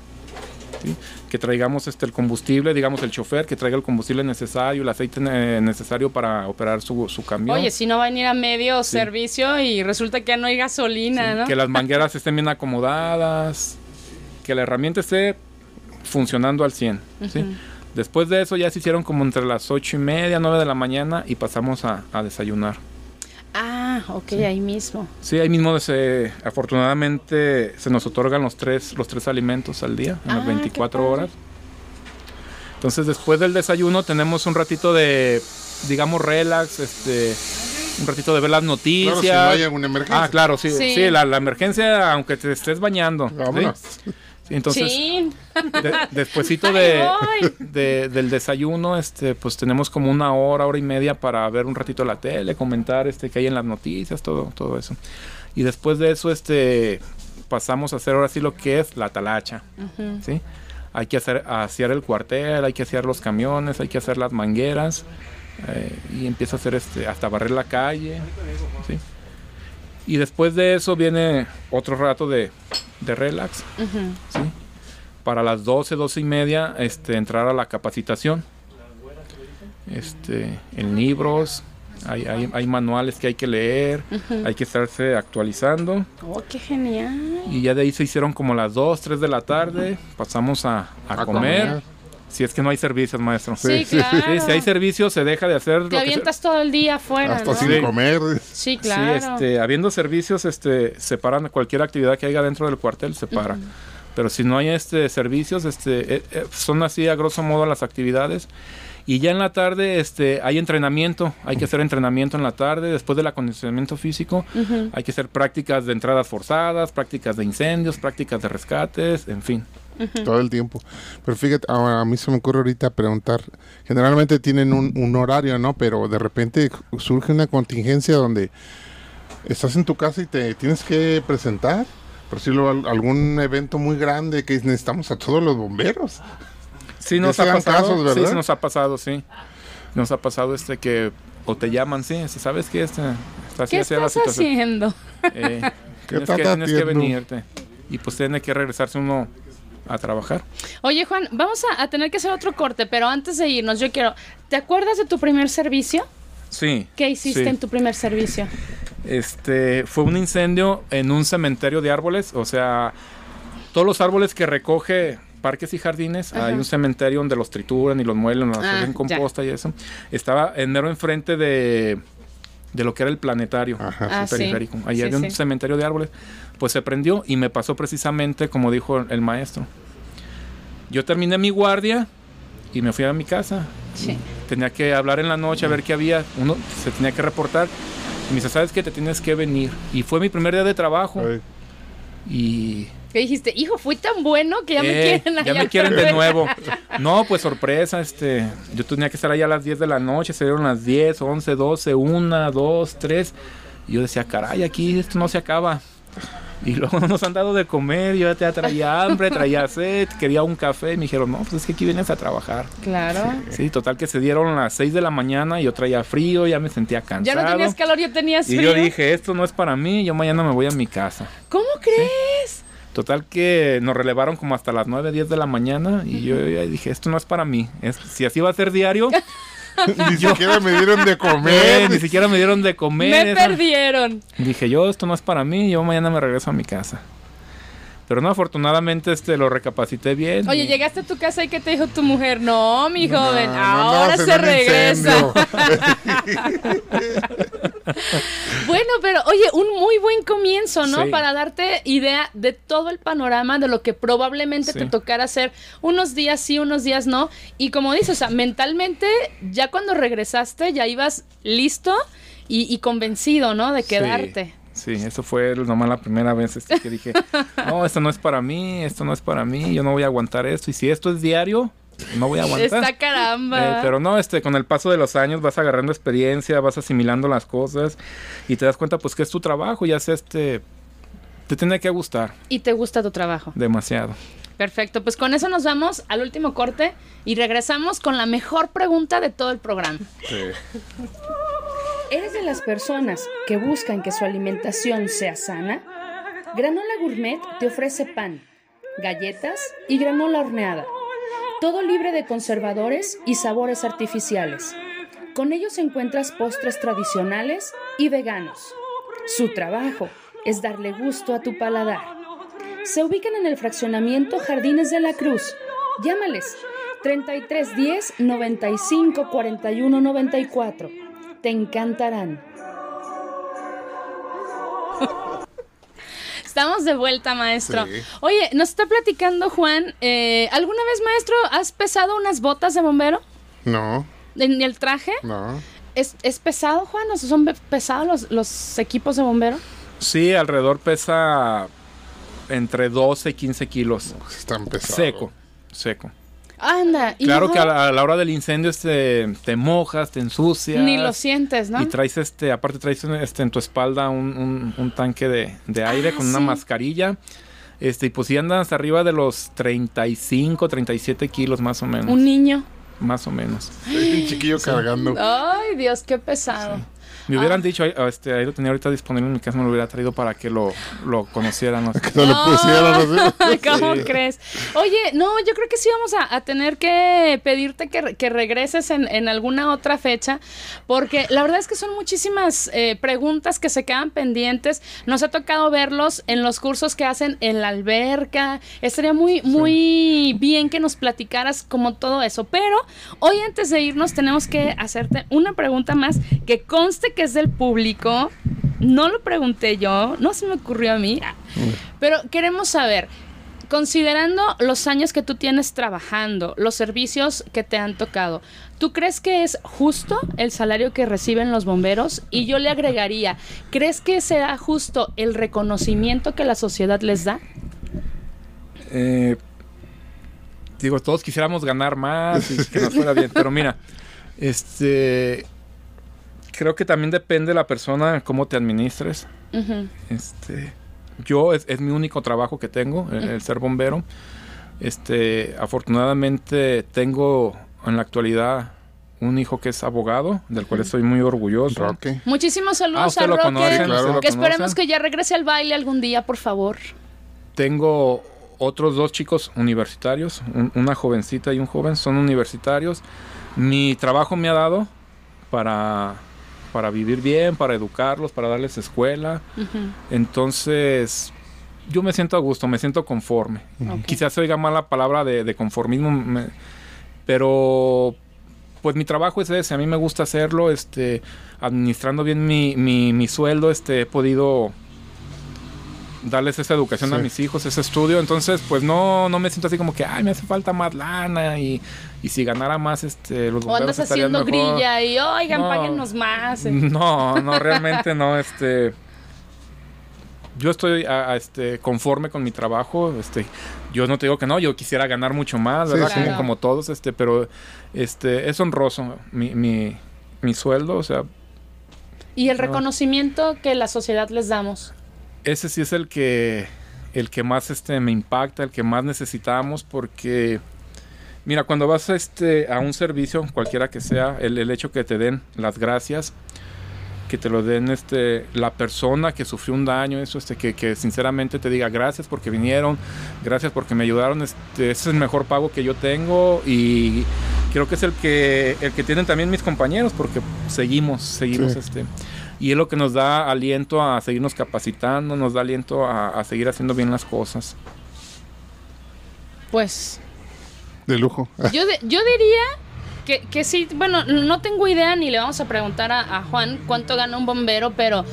¿sí? Que traigamos este, el combustible, digamos el chofer, que traiga el combustible necesario, el aceite eh, necesario para operar su, su camión. Oye, si no va a venir a medio servicio y resulta que ya no hay gasolina, ¿no? Que las mangueras estén bien acomodadas, que la herramienta esté funcionando al 100. ¿sí? Después de eso ya se hicieron como entre las ocho y media, 9 de la mañana y pasamos a, a desayunar. Ah, ok, ahí mismo. Sí, ahí mismo se, afortunadamente se nos otorgan los tres, los tres alimentos al día, en Ah, las qué 24 padre. horas. Entonces después del desayuno tenemos un ratito de, digamos, relax, este, un ratito de ver las noticias. Claro, si no hay alguna emergencia. Ah, claro, sí, Sí. sí, la, la emergencia, aunque te estés bañando. Vámonos. Sí, entonces, de- despuesito de, de- del desayuno, este, pues tenemos como una hora, hora y media para ver un ratito la tele, comentar este que hay en las noticias, todo, todo eso. Y después de eso, este, pasamos a hacer ahora sí lo que es la talacha, ¿sí? Hay que hacer, asear el cuartel, hay que asear los camiones, hay que hacer las mangueras eh, y empieza a hacer este, hasta barrer la calle, ¿sí? Y después de eso viene otro rato de, de relax, ¿sí? Para las 12, 12 y media, este, entrar a la capacitación. Este, en libros, hay, hay, hay manuales que hay que leer, hay que estarse actualizando. Oh, qué genial. Y ya de ahí se hicieron como las 2, 3 de la tarde, pasamos a, a A comer. comer. Si es que no hay servicios, maestro. Sí, sí, claro. Sí, si hay servicios, se deja de hacer lo Te que se- avientas todo el día afuera, Hasta ¿no? sin Sí. comer. Sí, claro. Sí, este, habiendo servicios, este, separan cualquier actividad que haya dentro del cuartel, se para. Pero si no hay este servicios, este, eh, eh, son así a grosso modo las actividades. Y ya en la tarde, este, hay entrenamiento, hay que hacer entrenamiento en la tarde, después del acondicionamiento físico, hay que hacer prácticas de entradas forzadas, prácticas de incendios, prácticas de rescates, en fin. Todo el tiempo. Pero fíjate, a, a mí se me ocurre ahorita preguntar, generalmente tienen un, un horario, ¿no? Pero de repente surge una contingencia donde estás en tu casa y te tienes que presentar. Por decirlo, al- algún evento muy grande que necesitamos a todos los bomberos. Sí, nos ha pasado, casos, sí, ¿verdad? sí nos ha pasado, sí. Nos ha pasado este que o te llaman, sí, ¿sabes qué? Este, está así, ¿Qué así la estás situación. haciendo? Eh, ¿Qué tienes, que, tienes que venirte. Y pues tiene que regresarse uno a trabajar. Oye, Juan, vamos a, a tener que hacer otro corte, pero antes de irnos, yo quiero. ¿Te acuerdas de tu primer servicio? Sí. ¿Qué hiciste sí. en tu primer servicio? Este, fue un incendio en un cementerio de árboles, o sea, todos los árboles que recoge parques y jardines hay un cementerio donde los trituran y los muelen, los Ah, hacen ya. composta y eso. Estaba en mero enfrente de, de lo que era el planetario, Ajá. el Ah, sí. periférico. Ahí Sí, había un sí. cementerio de árboles. Pues se prendió y me pasó precisamente como dijo el maestro. Yo terminé mi guardia y me fui a mi casa. Sí. Tenía que hablar en la noche a ver qué había. Uno se tenía que reportar. Y me dice, ¿sabes qué? Te tienes que venir. Y fue mi primer día de trabajo. Ay, Y Que dijiste, hijo, fui tan bueno que ya me eh, quieren ya allá me quieren de vez". nuevo. No, pues sorpresa, este, yo tenía que estar allá a las 10 de la noche, se dieron las 10, 11, 12, 1, 2, 3. Y yo decía, caray, aquí esto no se acaba. Y luego no nos han dado de comer, yo ya traía hambre, traía sed, quería un café. Y me dijeron, no, pues es que aquí vienes a trabajar. Claro. Sí, total que se dieron las 6 de la mañana y yo traía frío, ya me sentía Ya cansado. no tenías calor, ya tenías y frío. yo dije, esto no es para mí, yo mañana me voy a mi casa. ¿Cómo crees? Total que nos relevaron como hasta las 9, 10 de la mañana y yo ya dije, esto no es para mí. Es- si así va a ser diario, Ni siquiera me dieron de eh, comer. ni siquiera me dieron de comer. Me esa- perdieron. Dije, yo esto no es para mí, yo mañana me regreso a mi casa. Pero no, afortunadamente este lo recapacité bien. Oye, y- llegaste a tu casa y ¿qué te dijo tu mujer? No, mi joven, No, ahora se regresa. Bueno, pero oye, un muy buen comienzo, ¿no? Sí. Para darte idea de todo el panorama de lo que probablemente Sí. te tocara hacer unos días sí, unos días no. Y como dices, o sea, mentalmente, ya cuando regresaste, ya ibas listo y, y convencido, ¿no? De quedarte. Sí, eso fue nomás la primera vez este, que dije, no, esto no es para mí, esto no es para mí, yo no voy a aguantar esto. Y si esto es diario, no voy a aguantar. Está caramba. Eh, pero no, este, con el paso de los años vas agarrando experiencia, vas asimilando las cosas y te das cuenta pues que es tu trabajo, ya sea este, te tiene que gustar Y te gusta tu trabajo. demasiado. Perfecto, pues con eso nos vamos al último corte y regresamos con la mejor pregunta de todo el programa. ¿Eres de las personas que buscan que su alimentación sea sana? Granola Gourmet te ofrece pan, galletas y granola horneada. Todo libre de conservadores y sabores artificiales. Con ellos encuentras postres tradicionales y veganos. Su trabajo es darle gusto a tu paladar. Se ubican en el fraccionamiento Jardines de la Cruz. Llámales 3310 95 41 94. Te encantarán. Estamos de vuelta, maestro. Sí. Oye, nos está platicando Juan. eh, ¿Alguna vez, maestro, has pesado unas botas de bombero? No, ¿En el traje? no. ¿Es, es pesado, Juan? O sea, ¿Son pe- pesados los, los equipos de bombero? Sí, alrededor pesa entre 12 y 15 kilos. Están pesados. Seco, seco. Anda. y Claro que a la, a la hora del incendio este, te mojas, te ensucias. Ni lo sientes, ¿no? Y traes este, aparte traes este, en tu espalda un, un- un tanque de, de aire Ah, con una mascarilla. Este, y pues si andas arriba de los 35, 37 kilos más o menos. Un niño. Más o menos. Un chiquillo cargando. Ay, Dios, qué pesado. Me Ah. hubieran dicho, "Ay, este, ahí lo tenía ahorita disponible en mi casa, me lo hubiera traído para que lo, lo conocieran. no sé. No lo pusieron, no sé. ¿Cómo Sí. crees? Oye, no, yo creo que sí vamos a, a tener que pedirte que, que regreses en, en alguna otra fecha, porque la verdad es que son muchísimas eh, preguntas que se quedan pendientes. Nos ha tocado verlos en los cursos que hacen en la alberca. Estaría muy, muy bien que nos platicaras como todo eso. Pero hoy antes de irnos tenemos que hacerte una pregunta más que conste que es del público. No lo pregunté yo, no se me ocurrió a mí. Pero queremos saber, considerando los años que tú tienes trabajando, los servicios que te han tocado, ¿tú crees que es justo el salario que reciben los bomberos? Y yo le agregaría, ¿crees que será justo el reconocimiento que la sociedad les da? Eh, digo, todos quisiéramos ganar más y que nos fuera bien, pero mira, este, creo que también depende de la persona cómo te administres. Este, yo es, es mi único trabajo que tengo, el, el ser bombero. Este, afortunadamente tengo en la actualidad un hijo que es abogado, del cual estoy muy orgulloso. Roque. Muchísimos Ah, saludos usted a Roque. conoce, claro. Que esperemos que ya regrese al baile algún día, por favor. Tengo otros dos chicos universitarios, un- una jovencita y un joven, son universitarios. Mi trabajo me ha dado para, para vivir bien, para educarlos, para darles escuela. Entonces, yo me siento a gusto, me siento conforme. Quizás se oiga mal la palabra de, de conformismo, me- pero pues mi trabajo es ese, a mí me gusta hacerlo, este, administrando bien mi, mi, mi sueldo, este, he podido darles esa educación a mis hijos, ese estudio, entonces pues no, no me siento así como que, ay, me hace falta más lana y, y si ganara más, este, los O bomberos andas haciendo mejor. grilla y, oigan, No. páguenos más. eh. No, no, realmente no, este... Yo estoy a- a, este, conforme con mi trabajo, este, yo no te digo que no, yo quisiera ganar mucho más, ¿verdad? sí. Como, Claro. como todos, este, pero este, es honroso mi, mi, mi sueldo, o sea, Y el reconocimiento que la sociedad les damos. Ese sí es el que el que más este me impacta, el que más necesitamos porque mira, cuando vas este a un servicio, cualquiera que sea, el, el hecho que te den las gracias, que te lo den este la persona que sufrió un daño, eso este que, que sinceramente te diga gracias porque vinieron, gracias porque me ayudaron, este ese es el mejor pago que yo tengo y creo que es el que el que tienen también mis compañeros porque seguimos, seguimos Sí. este y es lo que nos da aliento a seguirnos capacitando, nos da aliento a, a seguir haciendo bien las cosas. Pues De lujo. yo, de- yo diría que, que sí, bueno, no tengo idea ni le vamos a preguntar a, a Juan cuánto gana un bombero, pero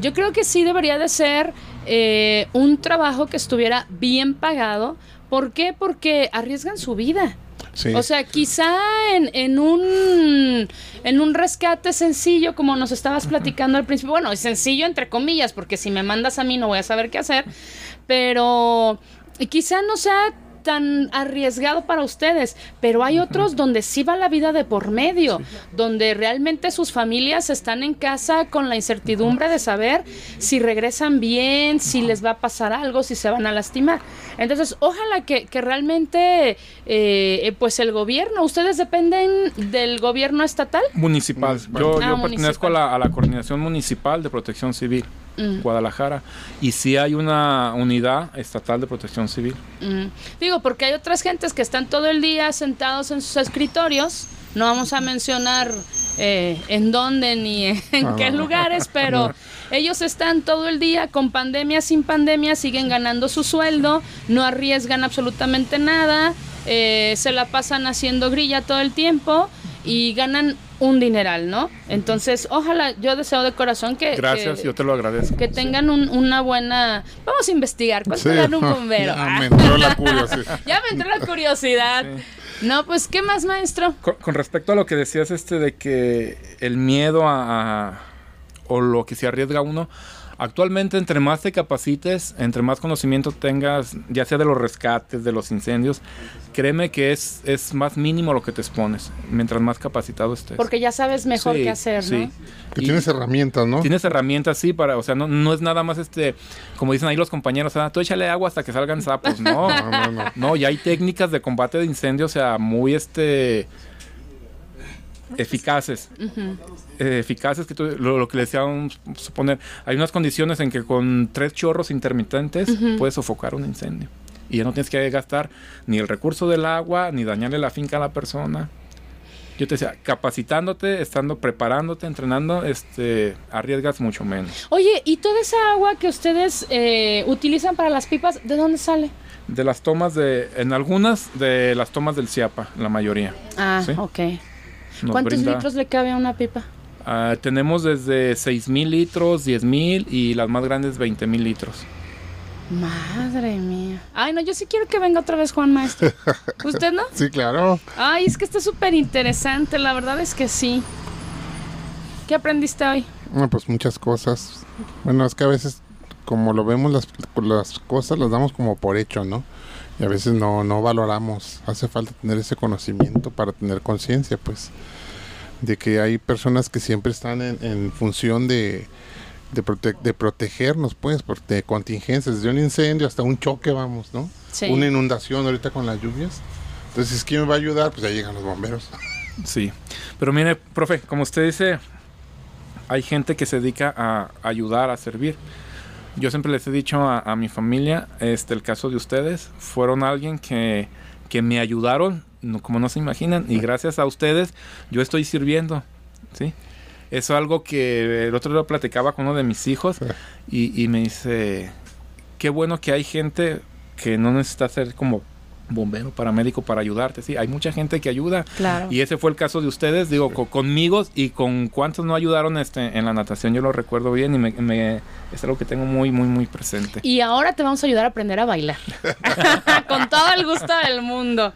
yo creo que sí debería de ser eh, un trabajo que estuviera bien pagado. ¿Por qué? Porque arriesgan su vida. Sí. O sea, quizá en, en un en un rescate sencillo, como nos estabas platicando al principio, bueno, sencillo entre comillas, porque si me mandas a mí no voy a saber qué hacer, pero quizá no sea tan arriesgado para ustedes, pero hay otros donde sí va la vida de por medio, donde realmente sus familias están en casa con la incertidumbre de saber si regresan bien, si les va a pasar algo, si se van a lastimar. Entonces, ojalá que, que realmente, eh, eh, pues el gobierno, ustedes dependen del gobierno estatal. Municipal. Municipal. Yo, Ah, yo pertenezco a la, a la Coordinación Municipal de Protección Civil, Mm. Guadalajara, y sí hay una unidad estatal de protección civil. Mm. Digo, porque hay otras gentes que están todo el día sentados en sus escritorios. No vamos a mencionar eh, en dónde ni en Ah, qué lugares, pero ellos están todo el día con pandemia, sin pandemia, siguen ganando su sueldo, no arriesgan absolutamente nada, eh, se la pasan haciendo grilla todo el tiempo y ganan un dineral, ¿no? Entonces, ojalá, yo deseo de corazón que... Gracias, que- yo te lo agradezco. que tengan un- una buena... Vamos a investigar. ¿Cuánto Sí. un bombero? Ya me entró la curiosidad. Ya me entró la curiosidad. No, pues, ¿qué más, maestro? Con, con respecto a lo que decías este de que el miedo a, a- o lo que se arriesga uno, actualmente entre más te capacites, entre más conocimiento tengas, ya sea de los rescates, de los incendios, créeme que es, es más mínimo lo que te expones, mientras más capacitado estés. Porque ya sabes mejor Sí, qué hacer, sí. ¿no? Que Y- tienes herramientas, ¿no? Tienes herramientas, sí, para, o sea, no, no es nada más este, como dicen ahí los compañeros, ah, tú échale agua hasta que salgan sapos, no. No, no, no. No, ya hay técnicas de combate de incendios, o sea, muy este eficaces. Eh, eficaces que tú- lo, lo que le decía a suponer, hay unas condiciones en que con tres chorros intermitentes puedes sofocar un incendio. Y ya no tienes que gastar ni el recurso del agua, ni dañarle la finca a la persona. Yo te decía, capacitándote, estando preparándote, entrenando, este, arriesgas mucho menos. Oye, ¿y toda esa agua que ustedes eh, utilizan para las pipas, de dónde sale? De las tomas de, en algunas de las tomas del CIAPA, la mayoría. Ah, Sí. ok. ¿Cuántos brinda- litros le cabe a una pipa? Ah, tenemos desde 6 mil litros, 10 mil y las más grandes 20 mil litros. Madre mía. Ay, no, yo sí quiero que venga otra vez Juan Maestro. ¿Usted no? Sí, claro. Ay, es que está súper interesante, la verdad es que sí. ¿Qué aprendiste hoy? Bueno, pues muchas cosas. Bueno, es que a veces, como lo vemos, las, las cosas las damos como por hecho, ¿no? Y a veces no, no valoramos. Hace falta tener ese conocimiento para tener conciencia, pues, de que hay personas que siempre están en, en función de, de, prote- de protegernos, pues, por, de contingencias, desde un incendio hasta un choque, vamos, ¿no? Sí. Una inundación ahorita con las lluvias. Entonces, ¿quién me va a ayudar? Pues ya llegan los bomberos. Sí. Pero mire, profe, como usted dice, hay gente que se dedica a ayudar, a servir. Yo siempre les he dicho a, a mi familia, este, el caso de ustedes, fueron alguien que, que me ayudaron, no, como no se imaginan, y gracias a ustedes yo estoy sirviendo, ¿sí? Eso es algo que el otro día platicaba con uno de mis hijos y, y me dice, qué bueno que hay gente que no necesita ser como bombero, paramédico para ayudarte, sí, hay mucha gente que ayuda. Claro. Y ese fue el caso de ustedes, digo, co- conmigo y con cuántos no ayudaron este, en la natación, yo lo recuerdo bien y me, me- es algo que tengo muy, muy, muy presente. Y ahora te vamos a ayudar a aprender a bailar. Con todo el gusto del mundo.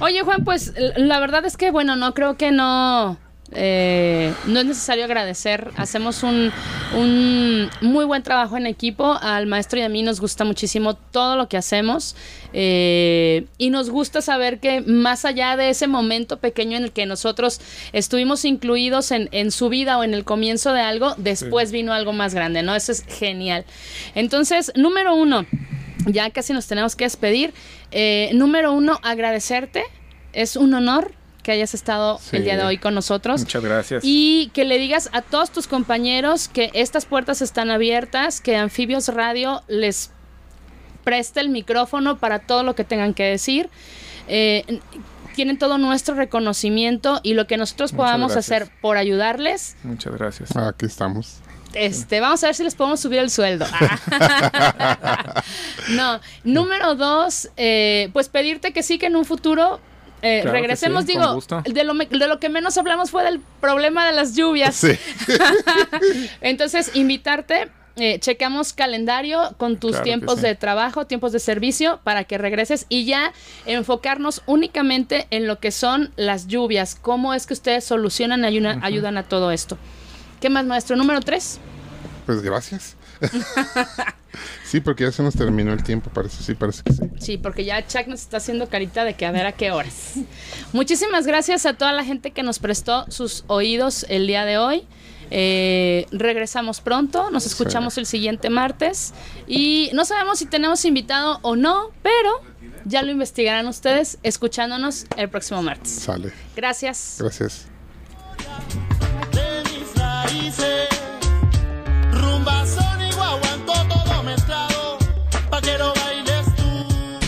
Oye, Juan, pues la verdad es que, bueno, no creo que no. Eh, no es necesario agradecer. Hacemos un, un muy buen trabajo en equipo. Al maestro y a mí nos gusta muchísimo todo lo que hacemos. eh, y nos gusta saber que más allá de ese momento pequeño en el que nosotros estuvimos incluidos en, en su vida o en el comienzo de algo, después vino algo más grande, ¿no? Eso es genial. Entonces, número uno, ya casi nos tenemos que despedir. Eh, número uno, agradecerte. Es un honor que hayas estado Sí. el día de hoy con nosotros. Muchas gracias. Y que le digas a todos tus compañeros que estas puertas están abiertas, que Anfibios Radio les preste el micrófono para todo lo que tengan que decir. Eh, tienen todo nuestro reconocimiento y lo que nosotros Muchas podamos gracias. hacer por ayudarles, Muchas gracias. Aquí estamos. este, vamos a ver si les podemos subir el sueldo. no, número dos, eh, pues pedirte que sí, que en un futuro eh, Claro regresemos. sí, Digo, de lo, me- de lo que menos hablamos fue del problema de las lluvias. Sí. Entonces, invitarte. eh, checamos calendario con tus Claro tiempos sí. de trabajo, tiempos de servicio para que regreses y ya enfocarnos únicamente en lo que son las lluvias, cómo es que ustedes solucionan ayudan, ayudan a todo esto. ¿Qué más, maestro? Número tres. Pues gracias. sí, porque ya se nos terminó el tiempo, parece. Sí, parece que sí. Sí, porque ya Chuck nos está haciendo carita de que a ver a qué horas. Muchísimas gracias a toda la gente que nos prestó sus oídos el día de hoy. Eh, regresamos pronto, nos escuchamos el siguiente martes y no sabemos si tenemos invitado o no, pero ya lo investigarán ustedes escuchándonos el próximo martes. Sale. Gracias. Gracias.